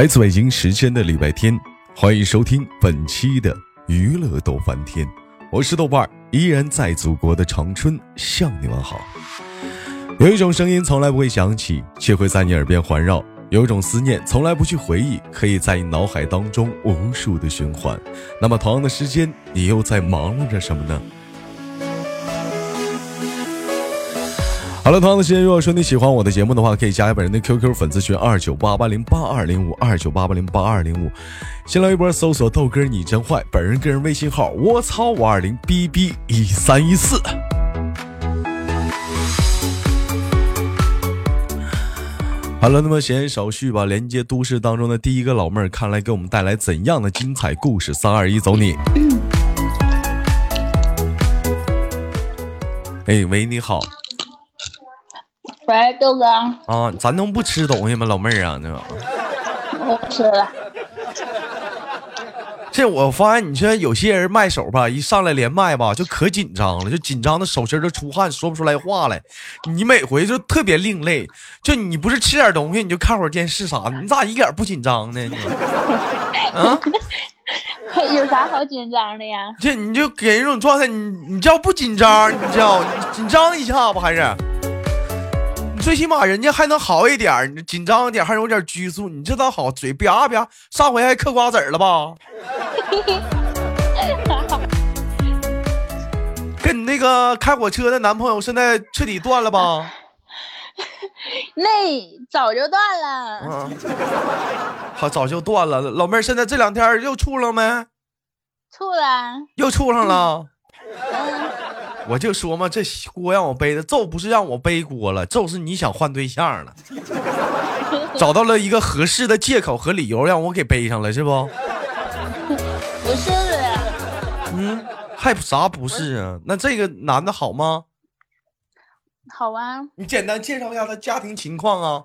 来自北京时间的礼拜天，欢迎收听本期的娱乐逗翻天，我是豆瓣儿，依然在祖国的长春向你们好。有一种声音从来不会响起，却会在你耳边环绕；有一种思念从来不去回忆，可以在你脑海当中无数的循环。那么同样的时间，你又在忙碌着什么呢？好了，同样的时间，如果说你喜欢我的节目的话，可以加本人的 QQ 粉丝群二九八八零八二零五二九八八零八二零五，新浪微博搜索豆哥你真坏，本人个人微信号我操五二零 bb 一三一四。好了，那么闲言少叙吧，连接都市当中的第一个老妹儿，看来给我们带来怎样的精彩故事？三二一，走你！哎，喂，你好。喂，豆哥。啊，咱能不吃东西吗，老妹儿啊？那我不吃了。这我发现，你说有些人卖手吧，一上来连麦吧，就可紧张了，就紧张的手心都出汗，说不出来话来。你每回就特别另类，就你不是吃点东西，你就看会儿电视啥的，你咋一点不紧张呢？啊？有啥好紧张的呀？这你就给人一种状态，你你叫不紧张，你叫紧张一下吧还是？最起码人家还能好一点，你紧张一点还有点拘束，你这倒好，嘴吧吧，上回还嗑瓜子了吧？跟你那个开火车的男朋友现在彻底断了吧？那早就断了。嗯，好，早就断了。老妹儿，现在这两天又处了没？处了。又处上了。嗯。我就说嘛，这锅让我背的，揍不是让我背锅了，揍是你想换对象了，找到了一个合适的借口和理由让我给背上了，是不？不是嗯，还啥不是啊？那这个男的好吗？好啊。你简单介绍一下他家庭情况啊。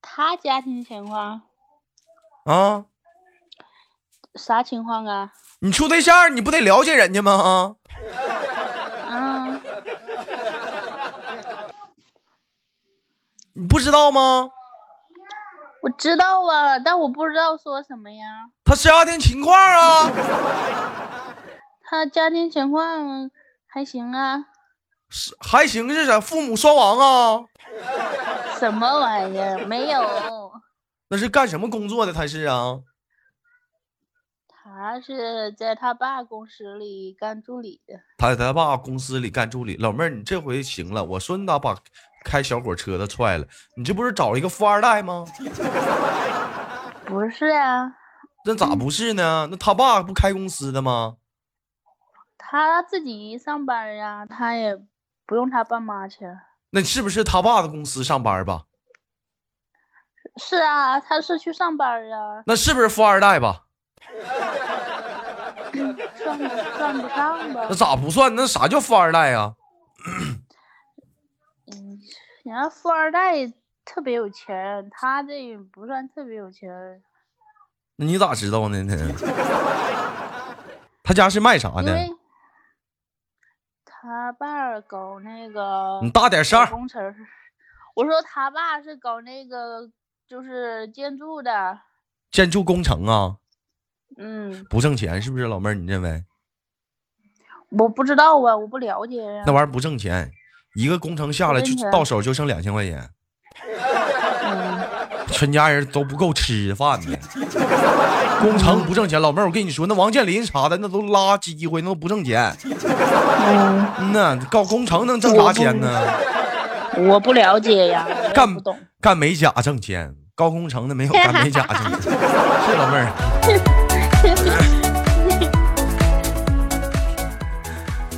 他家庭情况？啊？啥情况啊？你处对象，你不得了解人家吗？啊？你不知道吗？我知道啊，但我不知道说什么呀。他家庭情况啊？他家庭情况还行啊。是还行是啥？父母双亡啊？什么玩意儿？没有。那是干什么工作的？他是啊？他是在他爸公司里干助理的。他在他爸公司里干助理。老妹儿，你这回行了。我说你咋把？开小火车的踹了，你这不是找了一个富二代吗？不是啊，那咋不是呢？那他爸不开公司的吗？他自己上班呀，他也不用他爸妈去。那是不是他爸的公司上班吧？是啊，他是去上班啊。那是不是富二代吧？算算不上吧？那咋不算？那啥叫富二代呀？人家富二代特别有钱，他这不算特别有钱。那你咋知道呢？他家是卖啥的？他爸搞那个。你大点声。工程。我说他爸是搞那个，就是建筑的。建筑工程啊。嗯。不挣钱是不是，老妹儿？你认为？我不知道啊，我不了解呀。那玩意儿不挣钱。一个工程下来就到手就剩两千块钱，全家人都不够吃饭的。工程不挣钱，老妹儿，我跟你说，那王健林啥的那都垃圾机会，那都不挣钱。嗯呐，搞工程能挣啥钱呢？我不了解呀，干不懂。干美甲挣钱，搞工程的没有干美甲挣钱。是老妹儿。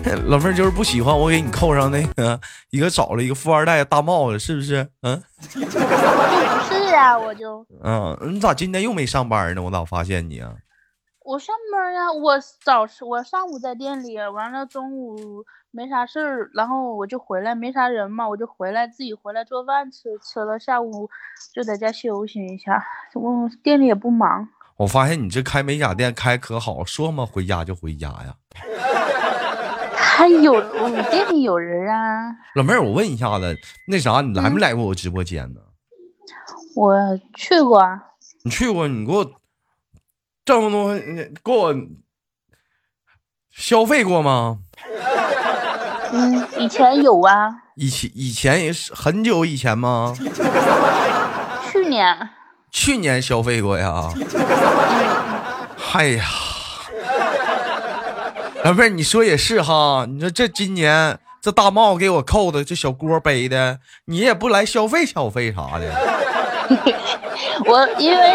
老妹儿就是不喜欢我给你扣上那个一个找了一个富二代大帽子，是不是？嗯，不是啊，我就嗯，你咋今天又没上班呢？我咋发现你啊？我上班呀，我早我上午在店里，完了中午没啥事儿，然后我就回来，没啥人嘛，我就回来自己回来做饭吃，吃了下午就在家休息一下，我店里也不忙。我发现你这开美甲店开可好，说嘛回家就回家呀。还有我们店里有人啊，老妹儿，我问一下子，那啥，你来没来过我直播间呢？我去过啊，你去过，你给我这么多，你给我消费过吗？嗯，以前有啊，以前以前也是很久以前吗？去年。去年消费过呀。哎呀，老妹儿，你说也是哈，你说这今年这大帽给我扣的，这小锅背的，你也不来消费消费啥的。我因为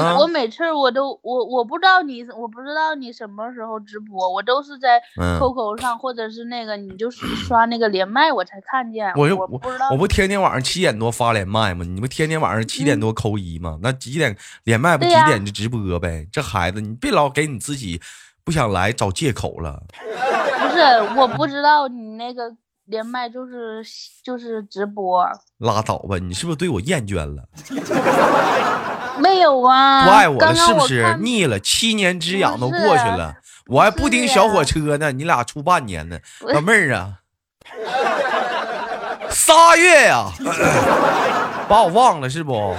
啊我每次我都我我不知道你我不知道你什么时候直播，我都是在嗯 QQ 上或者是那个你就是刷那个连麦我才看见，我就我我不知道我不天天晚上七点多发连麦吗？你不天天晚上七点多扣一吗？那几点连麦不几点就直播呗？这孩子，你别老给你自己不想来找借口了。不是我不知道你那个连麦就是就是直播，拉倒吧，你是不是对我厌倦了？没有啊，不爱我了是不是？腻了，七年之痒都过去了，我还不盯小火车呢，你俩处半年呢，老妹儿啊，仨月呀、把我忘了是不？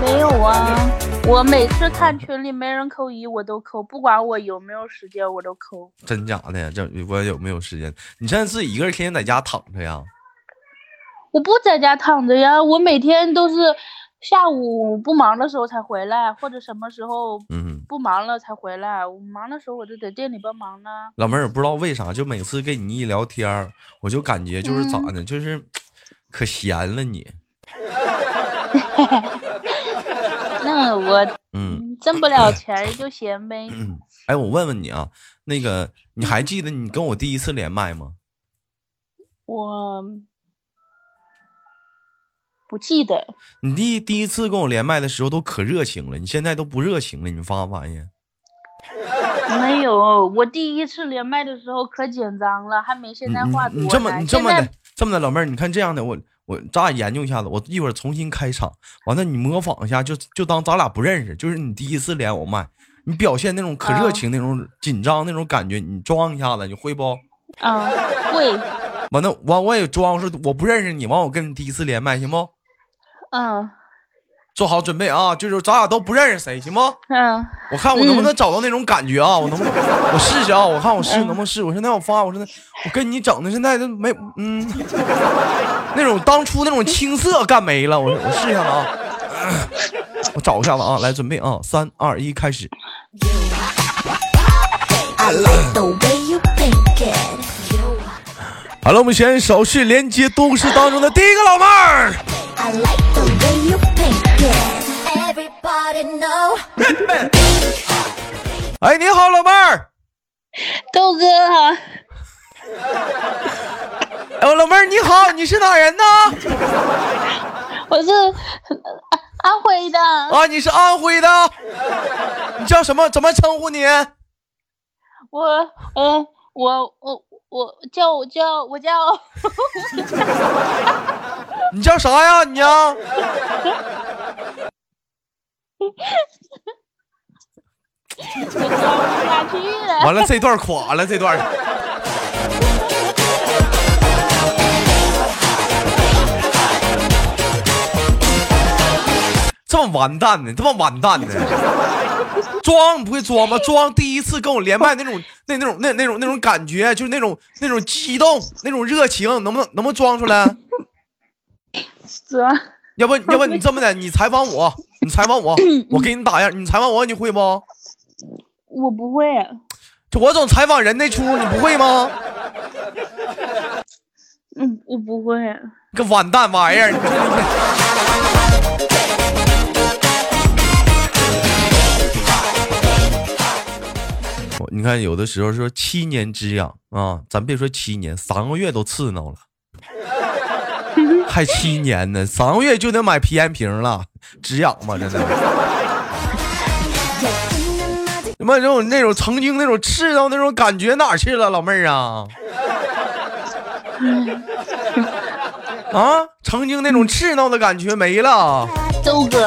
没有啊，我每次看群里没人扣一我都扣，不管我有没有时间我都扣。真假的？这我有没有时间？你现在自己一个人天天在家躺着呀？我不在家躺着呀，我每天都是下午不忙的时候才回来，或者什么时候嗯，不忙了才回来。我忙的时候我就在店里帮忙呢。老妹儿不知道为啥，就每次跟你一聊天，我就感觉就是咋嗯的，就是 可闲了你。挣不了钱就闲呗。嗯，哎，我问问你啊，那个你还记得你跟我第一次连麦吗？我不记得，你第第一次跟我连麦的时候都可热情了，你现在都不热情了，你发没发现？没有。我第一次连麦的时候可紧张了，还没现在话多你这么你这么的这么的，老妹儿，你看这样的，我我咱俩研究一下子，我一会儿重新开场，完了你模仿一下，就就当咱俩不认识，就是你第一次连我麦，你表现那种可热啊情、那种紧张那种感觉，你装一下子，你会不？啊会完了完我也装说我不认识你，完我跟你第一次连麦行不？嗯做好准备啊，就是咱俩都不认识谁，行不？嗯我看我能不能找到那种感觉啊？我能不能我试试啊？我看我试能不能试？我现在我发，我现在我跟你整的现在都没嗯，那种当初那种青涩干没了。我我试一下子啊，我找一下子啊，来准备啊，三二一，开始。I like the way you. You, 好了，我们先手势连接都市当中的第一个老妹儿。哎，你好，老妹儿。豆哥啊，哎，老妹儿你好，你是哪人呢？我是安安徽的，啊，你是安徽的。你叫什么？怎么称呼你？我嗯我我我叫我叫我叫 你叫啥呀？你呀？完了，这段垮了，这段。这么完蛋呢？这么完蛋呢？装你不会装吗？装第一次跟我连麦那种那那种那那种那种感觉，就是那种那种激动，那种热情，能不能能不能装出来？装？要不要不你这么的，你采访我，你采访我，我给你打样，你采访我，你会不？我不会，就我总采访人那出，你不会吗？嗯，我不会。个完蛋玩意儿！你你看，有的时候说七年之痒啊，咱别说七年，三个月都刺挠了，还七年呢，三个月就得买皮炎平了，止痒吗？真的。他妈这种那种曾经那种刺挠那种感觉哪去了，老妹儿啊？啊，曾经那种刺挠的感觉没了，周哥，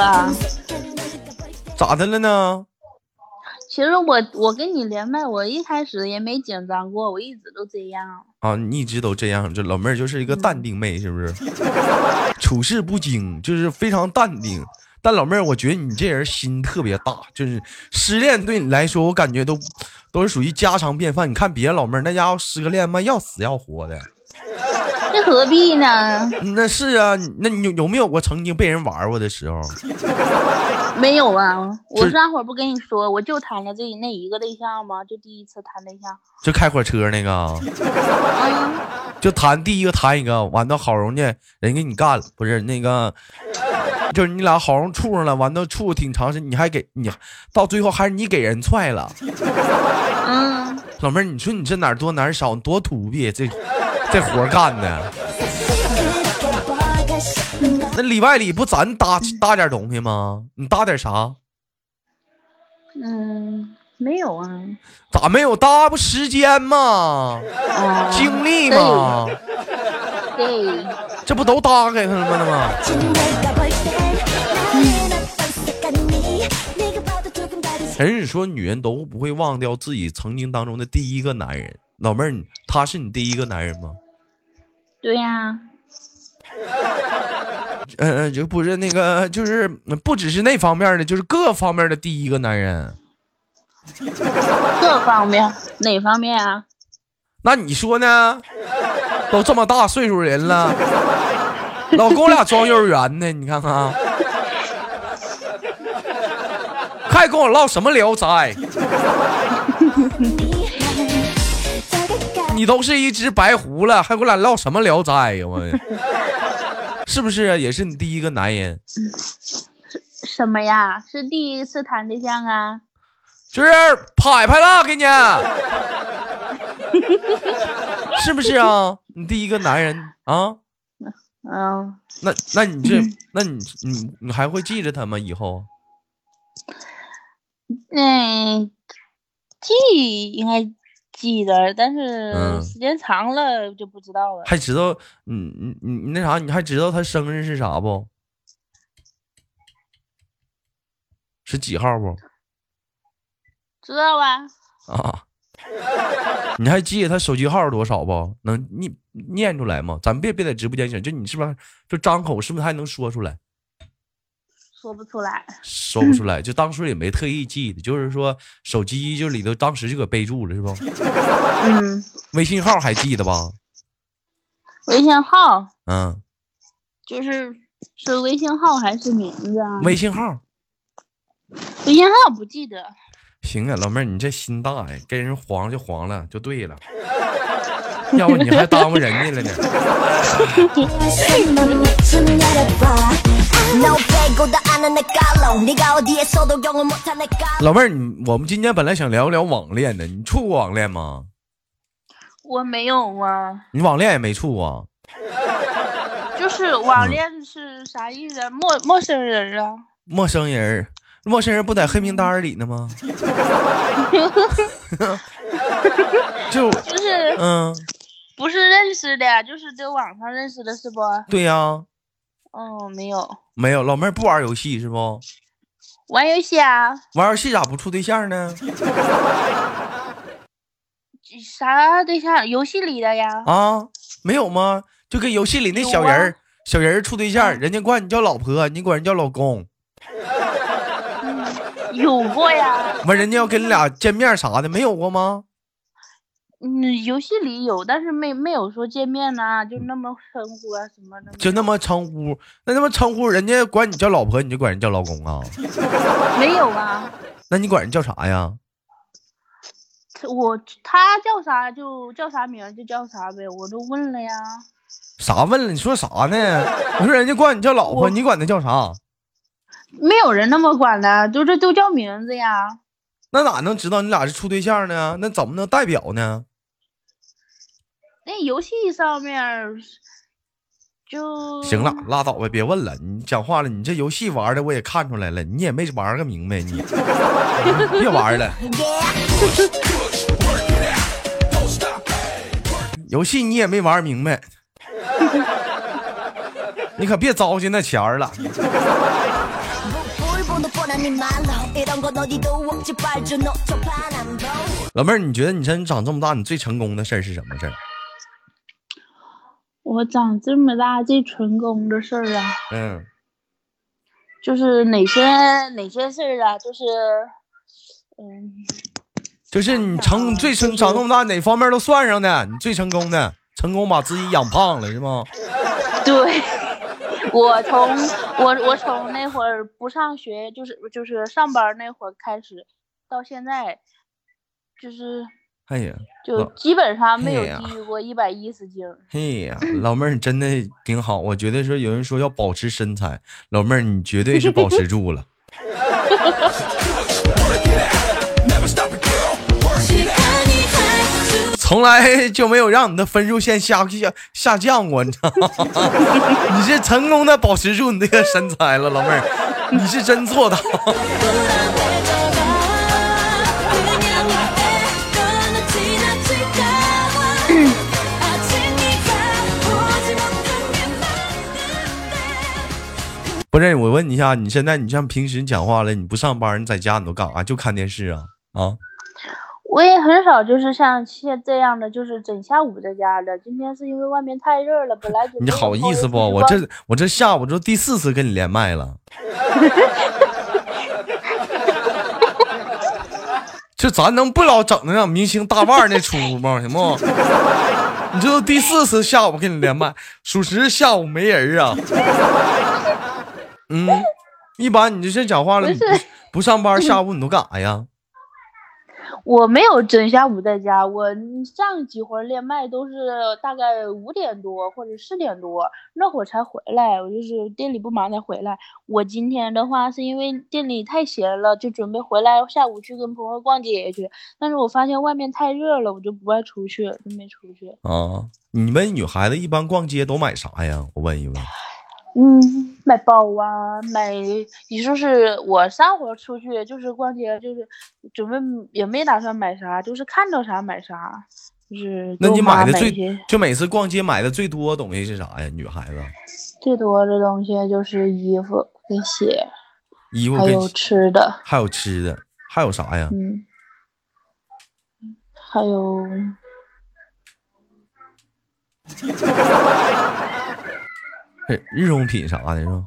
咋的了呢？其实我我跟你连麦，我一开始也没紧张过，我一直都这样。啊，你一直都这样，这老妹儿就是一个淡定妹，是不是？处事不惊，就是非常淡定。但老妹儿，我觉得你这人心特别大，就是失恋对你来说，我感觉都都是属于家常便饭。你看别的老妹儿，那家伙失个恋，妈要死要活的。这何必呢？那是啊，那你有有没有过曾经被人玩过的时候？没有啊，我是上回不跟你说，我就谈了这那一个对象吗？就第一次谈对象。就开火车那个就谈第一个谈一个，完了好容易人给你干了，不是那个，就是你俩好容易处上了，完了处挺长时间，你还给你到最后还是你给人踹了。嗯，老妹儿，你说你这哪儿多哪儿少，多土鳖，这这活儿干的。那里外里不咱搭搭点东西吗？你搭点啥？嗯，没有啊。咋没有搭？不时间吗？啊，精力吗？对，这不都搭给他们了吗？人是说女人都不会忘掉自己曾经当中的第一个男人。老妹儿，他是你第一个男人吗？对呀、嗯、嗯，就不是那个，就是嗯不只是那方面的，就是各方面的第一个男人。各方面哪方面啊？那你说呢？都这么大岁数人了，老跟我俩装幼儿园呢，你看看，还跟我唠什么聊斋？你都是一只白狐了，还给我俩唠什么聊斋呀？我，是不是也是你第一个男人？什么呀？是第一次谈对象啊？就是拍拍了，给你，是不是啊？你第一个男人啊？嗯，那那你这，那你你你还会记着他吗？以后嗯，记应该记得，但嗯是时间长了就不知道了。还知道，你你你你那啥，你还知道他生日是啥不？是几号不？知道啊？啊，你还记得他手机号多少不？能念念出来吗？咱别别在直播间讲，就你是不是就张口是不是还能说出来？说不出来。说不出来，就当初也没特意记的，就是说手机就里头当时就给备注了，是不？嗯，微信号还记得吧？微信号嗯，就是是微信号还是名字啊？微信号。微信号不记得。行啊，老妹儿，你这心大呀，跟人黄就黄了，就对了。要不你还耽误人家了呢。老妹儿，你我们今天本来想聊聊网恋的，你处过网恋吗？我没有啊，你网恋也没处过，就是网恋是啥意思啊？陌陌生人啊？陌生人，陌生人不在黑名单里呢吗？就就是嗯，不是认识的？就是在网上认识的是不？对呀、嗯，没有没有老妹儿不玩游戏是不？玩游戏啊？玩游戏咋不处对象呢？啥对象？游戏里的呀？啊，没有吗？就跟游戏里那小人儿、小人儿处对象，人家管你叫老婆，你管人叫老公，有过呀？完人家要跟你俩见面啥的，没有过吗？嗯，游戏里有，但是没没有说见面呐、就那么称呼啊什么的。就那么称呼，那那么称呼，人家管你叫老婆，你就管人叫老公啊？没有啊？那你管人叫啥呀？我他叫啥就叫啥名就叫啥呗，我都问了呀。啥问了？你说啥呢？我说人家管你叫老婆，你管他叫啥？没有人那么管的，都这都叫名字呀。那哪能知道你俩是处对象呢？那怎么能代表呢？那游戏上面就行了，拉倒吧，别问了。你讲话了，你这游戏玩的我也看出来了，你也没玩个明白，你 别玩了。游戏你也没玩明白，你可别糟践那钱儿了。老妹儿，你觉得你像你长这么大，你最成功的事儿是什么事儿？我长这么大最成功的事儿啊，嗯，就是哪些哪些事儿啊？就是，嗯，就是你成最成长这么大，哪方面都算上的，你最成功的，成功把自己养胖了是吗？对，我从我我从那会儿不上学，就是就是上班那会儿开始，到现在，就是哎呀，就基本上没有低于过一百一十斤。嘿呀，老妹儿你真的挺好。我觉得说有人说要保持身材，老妹儿你绝对是保持住了。从来就没有让你的分数线下下下降过，你知道吗？你是成功的保持住你那个身材了，老妹儿，你是真做到。不是我问你一下，你现在你像平时讲话了，你不上班，你在家你都干啥？就看电视啊啊。我也很少就是像现这样的，就是整下午在家的。今天是因为外面太热了，本来你好意思不？我这我这下午这第四次跟你连麦了。这咱能不老整那样明星大腕那出吗？行不？你这都第四次下午跟你连麦，属实下午没人啊。嗯，一般你这是讲话了，不不上班，下午你都干啥呀？我没有整下午在家，我上几回连麦都是大概五点多或者四点多那会儿才回来，我就是店里不忙才回来。我今天的话是因为店里太闲了，就准备回来下午去跟朋友逛街去，但是我发现外面太热了，我就不爱出去，就没出去。啊，你们女孩子一般逛街都买啥呀？我问一问。嗯，买包啊，买，你说是我上回出去就是逛街，就是准备也没打算买啥，就是看到啥买啥，就是那你买的最买就每次逛街买的最多的东西是啥呀？女孩子最多的东西就是衣服跟鞋，衣服跟还有吃的，还有吃的，还有啥呀？嗯，还有嘿 日用品啥的是吧？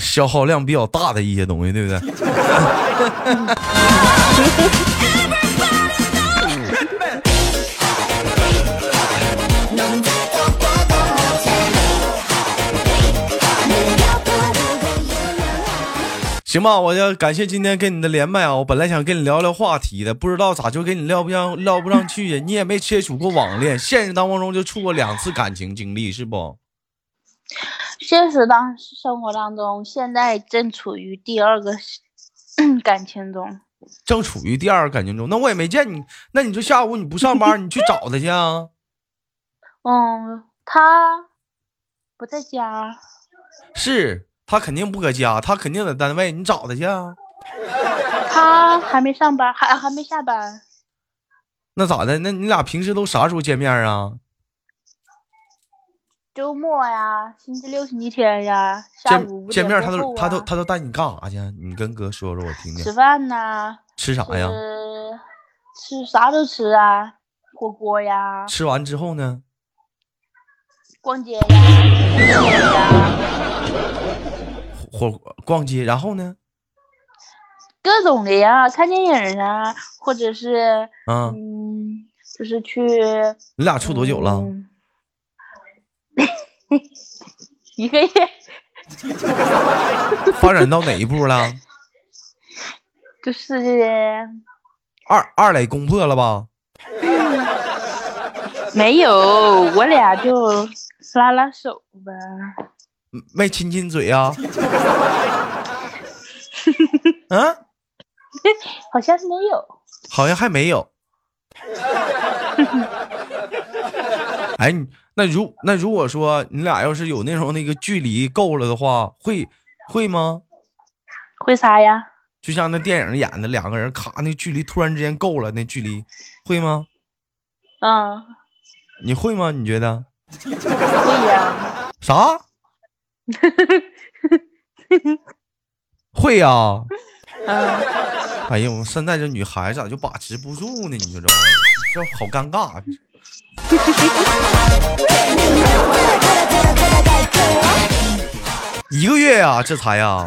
消耗量比较大的一些东西对不对？行吧，我要感谢今天跟你的连麦啊！我本来想跟你聊聊话题的，不知道咋就跟你聊不上聊不上去呀。你也没接触过网恋，现实当中就处过两次感情经历，是不？现实当生活当中，现在正处于第二个 感情中。正处于第二个感情中，那我也没见你，那你就下午你不上班，你去找他去啊？嗯，他不在家。是他肯定不搁家，他肯定在单位，你找他去啊？他还没上班，还还没下班。那咋的？那你俩平时都啥时候见面啊？周末呀，星期六、星期天呀，下午五见见面他都他都啊他都带你干啥去？你跟哥说说，我听听吃。饭呐，吃啥呀？吃吃啥都吃啊，火锅呀，吃完之后呢？逛街呀，逛街呀，火逛街，然后呢？各种的呀，看电影啊，或者是啊，嗯，就是去。你俩处多久了？嗯 一个月。发展到哪一步了？就是二二磊攻破了吧？没有，我俩就拉拉手吧。嗯没亲亲嘴啊？啊，好像是没有。好像还没有。哎，那如那如果说你俩要是有那种那个距离够了的话，会会吗？会啥呀？就像那电影演的，两个人咔，那距离突然之间够了，那距离会吗？嗯，你会吗？你觉得？会呀。啥？会呀、嗯，哎呦，现在这女孩子咋就把持不住呢？你说这玩意儿，这好尴尬。一个月呀、这才呀、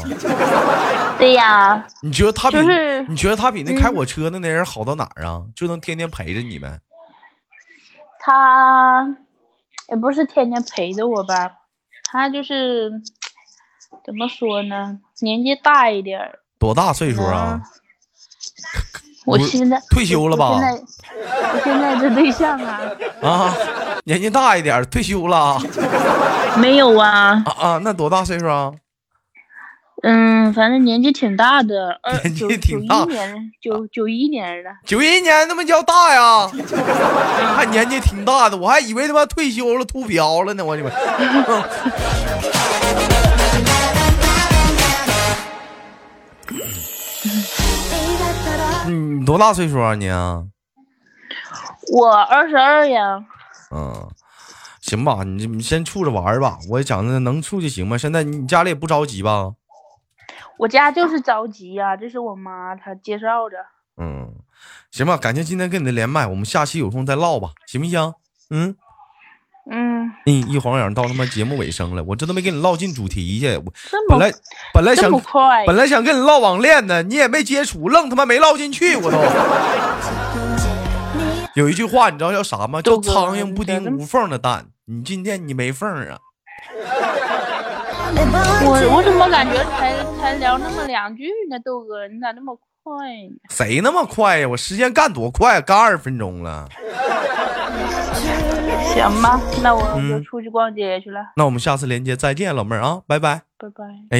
对呀，你觉得他比、就是你觉得他比那开火车的那人好到哪儿啊？就能天天陪着你们。他也不是天天陪着我吧，他就是怎么说呢，年纪大一点儿。多大岁数啊？不我现在退休了吧我现在我现在这对象啊，啊，年纪大一点儿，退休了啊没有啊，啊啊？那多大岁数啊？嗯，反正年纪挺大的，二年纪九九挺大一年九九一年的，九一年那么叫大呀？还年纪挺大的，我还以为他妈退休了秃瓢了呢，我你们。嗯，你多大岁数啊你啊？我二十二呀，嗯，行吧，你你先处着玩儿吧。我也讲的能处就行吧。现在你家里也不着急吧？我家就是着急呀、这是我妈她介绍的。嗯，行吧，感谢今天跟你的连麦，我们下期有空再唠吧，行不行？嗯嗯，嗯，一晃眼到他妈节目尾声了，我这都没跟你唠进主题去。我本来本来想，本来想跟你唠网恋呢，你也没接触，愣他妈没唠进去，我都。有一句话你知道叫啥吗？叫苍蝇不叮无缝的蛋。你今天你没缝啊？我我怎么感觉才才聊那么两句呢，豆哥，你咋那么快呢？谁那么快呀？我时间干多快，干二十分钟了。行吧，那我就嗯出去逛街去了，那我们下次连接再见，老妹儿啊，拜拜。拜拜。哎。